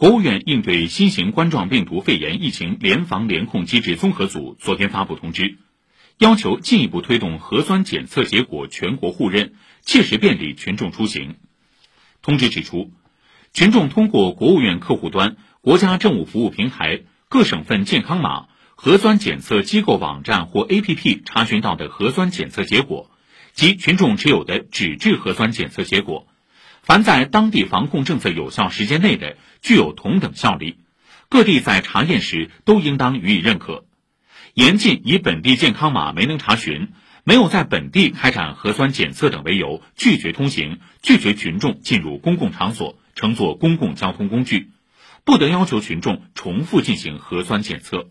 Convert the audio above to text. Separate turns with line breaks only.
国务院应对新型冠状病毒肺炎疫情联防联控机制综合组昨天发布通知，要求进一步推动核酸检测结果全国互认，切实便利群众出行。通知指出，群众通过国务院客户端、国家政务服务平台、各省份健康码、核酸检测机构网站或 APP 查询到的核酸检测结果及群众持有的纸质核酸检测结果。凡在当地防控政策有效时间内的，具有同等效力，各地在查验时都应当予以认可。严禁以本地健康码没能查询、没有在本地开展核酸检测等为由拒绝通行、拒绝群众进入公共场所、乘坐公共交通工具，不得要求群众重复进行核酸检测。